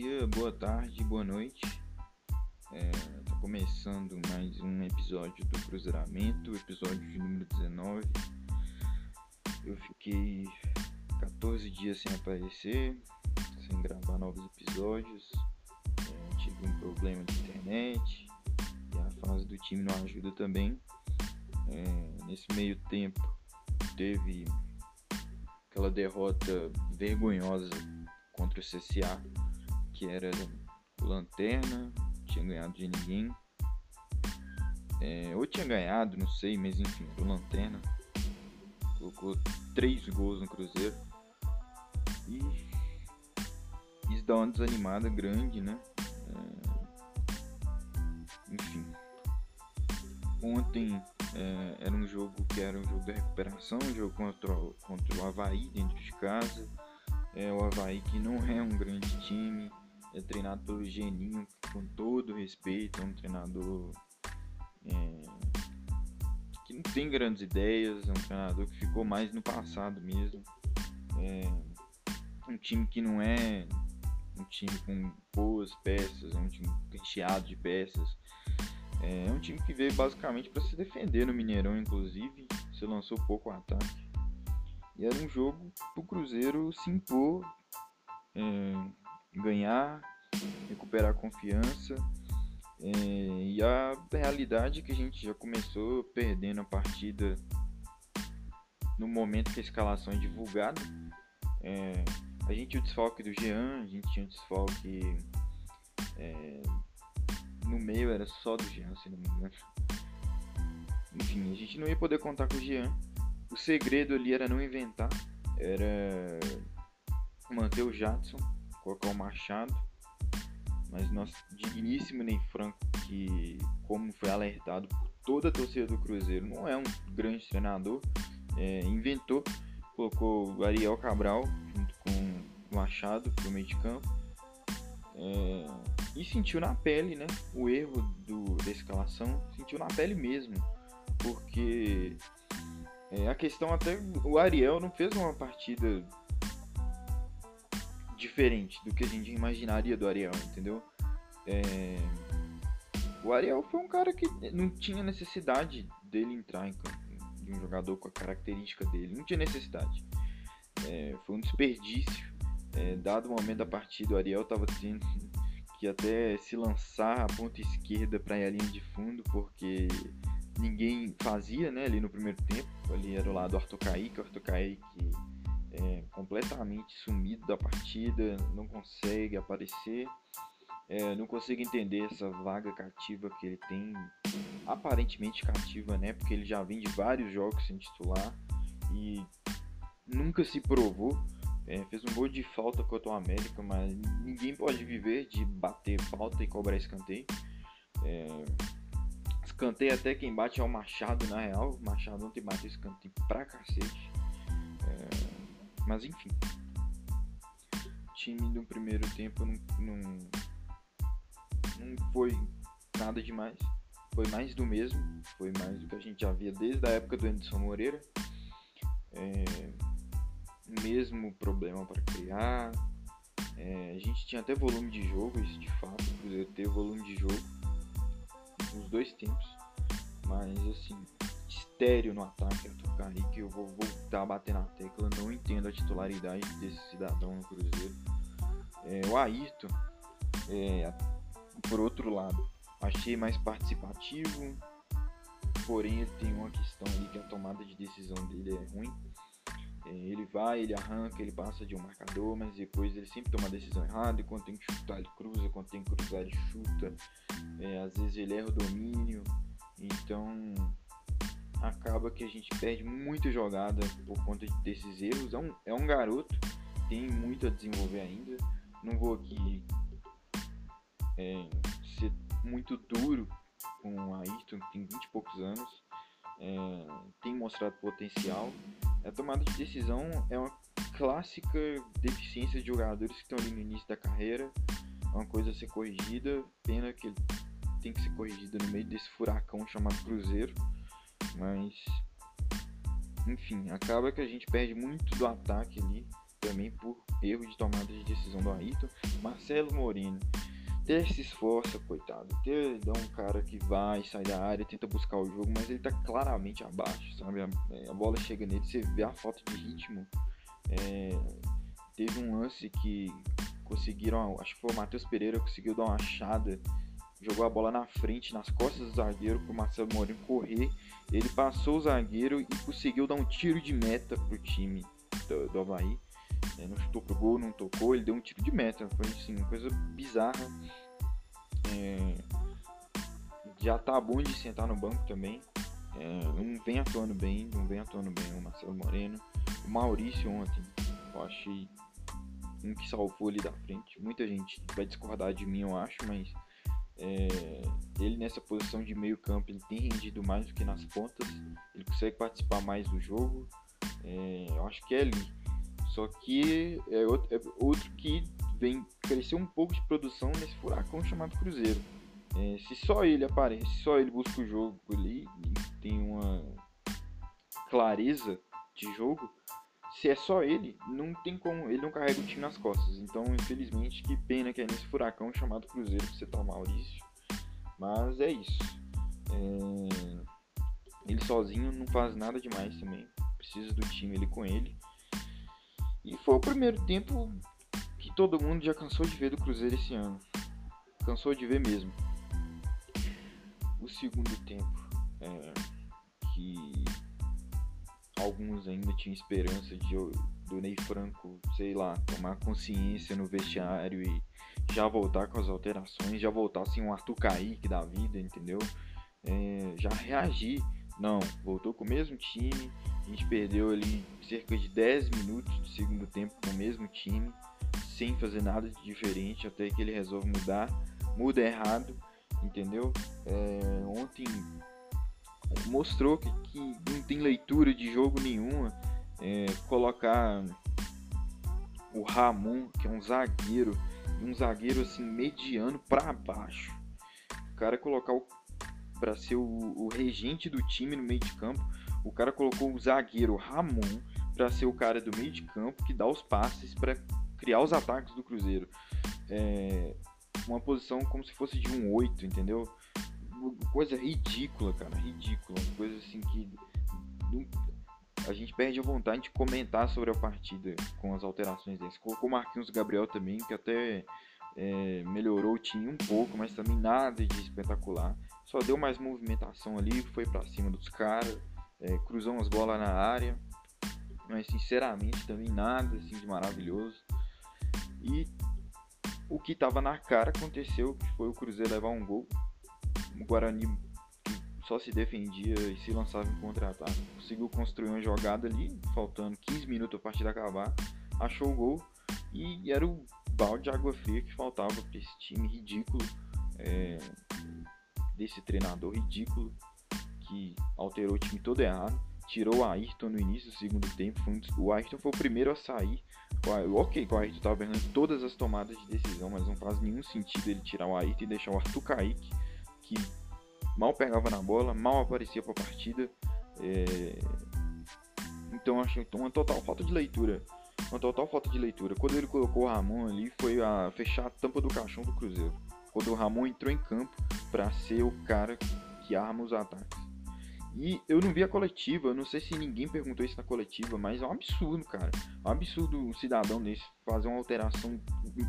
dia, boa tarde, boa noite. É, tá começando mais um episódio do Cruzeiramento, episódio de número 19. Eu fiquei 14 dias sem aparecer, sem gravar novos episódios. É, tive um problema de internet e a fase do time não ajuda também. É, nesse meio tempo teve aquela derrota vergonhosa contra o CCA, que era Lanterna, tinha ganhado de ninguém. É, ou tinha ganhado, não sei, mas enfim, o Lanterna. Colocou três gols no Cruzeiro. E isso dá uma desanimada grande, né? É, enfim. Ontem é, era um jogo que era um jogo da recuperação, um jogo contra, contra o Havaí dentro de casa. É o Havaí que não é um grande time, é treinado pelo Geninho, com todo respeito, é um treinador é, que não tem grandes ideias, é um treinador que ficou mais no passado mesmo. É um time que não é um time com boas peças, é um time recheado de peças. É um time que veio basicamente para se defender no Mineirão, inclusive, se lançou pouco ataque. E era um jogo para o Cruzeiro se impor, é, ganhar, recuperar confiança. É, e a realidade é que a gente já começou perdendo a partida no momento que a escalação é divulgada. É, a gente tinha o desfalque do Jean, a gente tinha o desfalque. É, no meio era só do Jean, se não me engano. Enfim, a gente não ia poder contar com o Jean o segredo ali era não inventar, era manter o Jadson, colocar o Machado, mas nosso digníssimo Ney Franco, que como foi alertado por toda a torcida do Cruzeiro, não é um grande treinador, é, inventou, colocou o Ariel Cabral junto com o Machado pro meio de campo. É, e sentiu na pele né, o erro do, da escalação, sentiu na pele mesmo, porque é, a questão até o Ariel não fez uma partida diferente do que a gente imaginaria do Ariel, entendeu? É, o Ariel foi um cara que não tinha necessidade dele entrar em de um jogador com a característica dele, não tinha necessidade. É, foi um desperdício. É, dado o momento da partida, o Ariel estava tendo que até se lançar a ponta esquerda para a linha de fundo, porque ninguém fazia né, ali no primeiro tempo. Ali era o lado do Arthur Kaique, o Arthur Kaique é completamente sumido da partida, não consegue aparecer, é, não consegue entender essa vaga cativa que ele tem, aparentemente cativa, né? Porque ele já vem de vários jogos sem titular e nunca se provou. É, fez um gol de falta contra o América, mas ninguém pode viver de bater falta e cobrar escanteio. É, Escanteio até quem bate é o Machado, na real. O Machado ontem bateu escanteio pra cacete. Mas enfim. Time no primeiro tempo não, não, não foi nada demais. Foi mais do mesmo. Foi mais do que a gente já via desde a época do Anderson Moreira. É... Mesmo problema para criar. É... a gente tinha até volume de jogo, isso de fato. O teve volume de jogo nos dois tempos. Mas assim, estéreo no ataque, Arthur Kaique, eu vou voltar a bater na tecla, não entendo a titularidade desse cidadão no Cruzeiro. É, o Ayrton, é, por outro lado, achei mais participativo, porém ele tem uma questão ali que a tomada de decisão dele é ruim. É, ele vai, ele arranca, ele passa de um marcador, mas depois ele sempre toma a decisão errada. E quando tem que chutar, ele cruza. Quando tem que cruzar, ele chuta. É, às vezes ele erra o domínio. Então acaba que a gente perde muita jogada por conta desses erros. É um, é um garoto, tem muito a desenvolver ainda. Não vou aqui é, ser muito duro com o Ayrton, que tem 20 e poucos anos. É, tem mostrado potencial. A tomada de decisão é uma clássica deficiência de jogadores que estão ali no início da carreira. É uma coisa a ser corrigida. Pena que tem que ser corrigida no meio desse furacão chamado Cruzeiro. Mas, enfim, acaba que a gente perde muito do ataque ali. também por erro de tomada de decisão do Ayrton. Marcelo Moreno até se esforça, coitado. Até dá um cara que vai, sai da área, tenta buscar o jogo, mas ele tá claramente abaixo, sabe? A, a bola chega nele, você vê a falta de ritmo. É, teve um lance que conseguiram, acho que foi o Matheus Pereira, conseguiu dar uma achada, jogou a bola na frente, nas costas do zagueiro, pro Marcelo Moreno correr. Ele passou o zagueiro e conseguiu dar um tiro de meta pro time do, do Havaí. É, não chutou pro gol, não tocou, ele deu um tiro de meta. Foi assim, uma coisa bizarra. É, já tá bom de sentar no banco também. É, não vem atuando bem, não vem atuando bem o Marcelo Moreno. O Maurício ontem, eu achei um que salvou ali da frente. Muita gente vai discordar de mim, eu acho, mas é, ele nessa posição de meio campo ele tem rendido mais do que nas pontas. Ele consegue participar mais do jogo. É, eu acho que é ali. Só que é outro, é outro que vem crescer um pouco de produção nesse furacão chamado Cruzeiro. É, se só ele aparece, só ele busca o jogo ali tem uma clareza de jogo, se é só ele, não tem como, ele não carrega o time nas costas. Então, infelizmente, que pena que é nesse furacão chamado Cruzeiro que você tá o Maurício. Mas é isso. É... Ele sozinho não faz nada demais também. Precisa do time ele com ele. E foi o primeiro tempo que todo mundo já cansou de ver do Cruzeiro esse ano. Cansou de ver mesmo. O segundo tempo, é, que alguns ainda tinham esperança de do Ney Franco, sei lá, tomar consciência no vestiário e já voltar com as alterações, já voltar assim um Arthur Kaique da vida, entendeu? É, já reagir. Não, voltou com o mesmo time, a gente perdeu ali cerca de 10 minutos do segundo tempo com o mesmo time, sem fazer nada de diferente, até que ele resolve mudar, muda errado, entendeu? É, ontem mostrou que, que, não tem leitura de jogo nenhuma. É, colocar o Ramon, que é um zagueiro, um zagueiro assim mediano para baixo. O cara colocar o para ser o, o regente do time no meio de campo o cara colocou o zagueiro Ramon para ser o cara do meio de campo que dá os passes para criar os ataques do Cruzeiro. É uma posição como se fosse de um 8, entendeu? Coisa ridícula, cara, ridícula. Coisa assim que a gente perde a vontade de comentar sobre a partida com as alterações desse. Colocou o Marquinhos Gabriel também, que até é, melhorou o time um pouco, mas também nada de espetacular. Só deu mais movimentação ali, foi para cima dos caras é, cruzou umas bolas na área, mas sinceramente também nada assim de maravilhoso. E o que estava na cara aconteceu, que foi o Cruzeiro levar um gol. O Guarani só se defendia e se lançava em contra-ataque. Conseguiu construir uma jogada ali, faltando 15 minutos a partida acabar. Achou o gol e era o balde de água fria que faltava para esse time ridículo, é, desse treinador ridículo que alterou o time todo errado. Tirou o Ayrton no início do segundo tempo. Um, o Ayrton foi o primeiro a sair. O, ok, o Ayrton estava errando todas as tomadas de decisão, mas não faz nenhum sentido ele tirar o Ayrton e deixar o Arthur Kaique, que mal pegava na bola, mal aparecia para a partida. É... Então acho uma total falta de leitura. Uma total falta de leitura. Quando ele colocou o Ramon ali, foi a fechar a tampa do caixão do Cruzeiro. Quando o Ramon entrou em campo para ser o cara que arma os ataques. E eu não vi a coletiva, não sei se ninguém perguntou isso na coletiva, mas é um absurdo, cara. É um absurdo um cidadão desse fazer uma alteração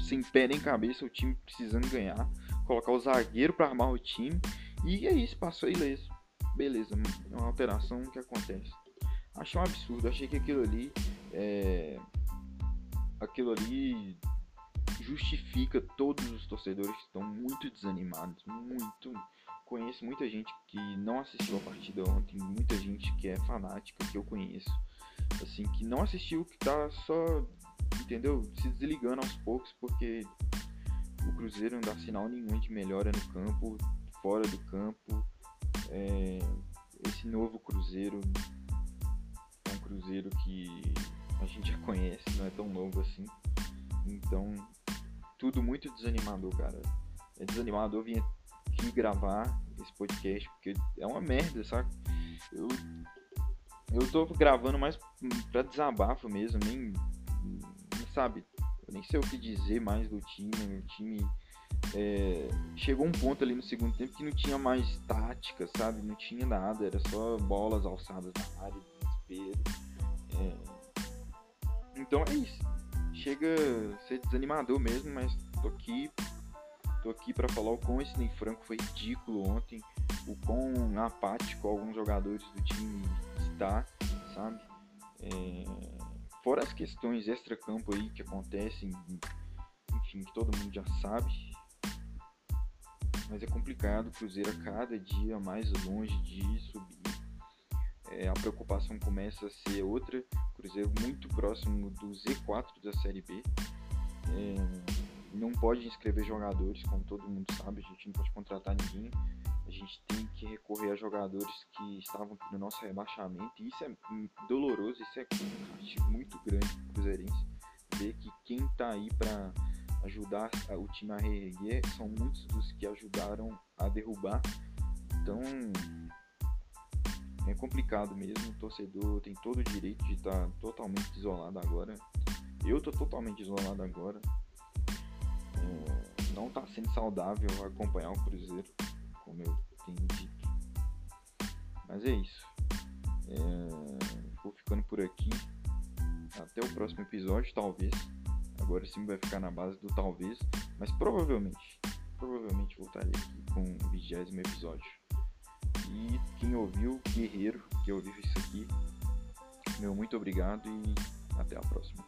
sem pé nem cabeça, o time precisando ganhar, colocar o zagueiro para armar o time, e é isso, passou ileso. Beleza, é uma alteração que acontece. Achei um absurdo, achei que aquilo ali é... aquilo ali justifica todos os torcedores que estão muito desanimados, muito. Conheço muita gente que não assistiu a partida ontem, muita gente que é fanática, que eu conheço, assim, que não assistiu, que tá só, entendeu, se desligando aos poucos, porque o Cruzeiro não dá sinal nenhum de melhora no campo, fora do campo. É, esse novo Cruzeiro é um Cruzeiro que a gente já conhece, não é tão novo assim. Então, tudo muito desanimador, cara. É desanimador vir aqui gravar esse podcast, porque é uma merda, saca? Eu, eu tô gravando mais pra desabafo mesmo, nem, sabe, eu nem sei o que dizer mais do time. O time é, chegou um ponto ali no segundo tempo que não tinha mais tática, sabe? Não tinha nada, era só bolas alçadas na área, desespero. É... Então é isso. Chega a ser desanimador mesmo, mas tô aqui. Tô aqui para falar o quão esse Ney Franco foi ridículo ontem, o quão apático alguns jogadores do time está, sabe? É... Fora as questões extra-campo aí que acontecem, enfim, que todo mundo já sabe. Mas é complicado, o Cruzeiro a cada dia mais longe de subir. É, a preocupação começa a ser outra. Cruzeiro muito próximo do Z4 da Série B. É, não pode inscrever jogadores, como todo mundo sabe, a gente não pode contratar ninguém. Gente tem que recorrer a jogadores que estavam no nosso rebaixamento. E isso é doloroso, isso é um castigo muito grande para o Cruzeirense. Ver que quem está aí para ajudar o time a reerguer são muitos dos que ajudaram a derrubar. Então é complicado mesmo. O torcedor tem todo o direito de estar tá totalmente isolado agora. Eu tô totalmente isolado agora. É, não está sendo saudável acompanhar o Cruzeiro como eu dito. Mas é isso. É, vou ficando por aqui. Até o próximo episódio, talvez. Agora sim vai ficar na base do talvez. Mas provavelmente, provavelmente voltarei aqui com o vigésimo episódio. E quem ouviu, guerreiro, que ouviu isso aqui, meu muito obrigado e até a próxima.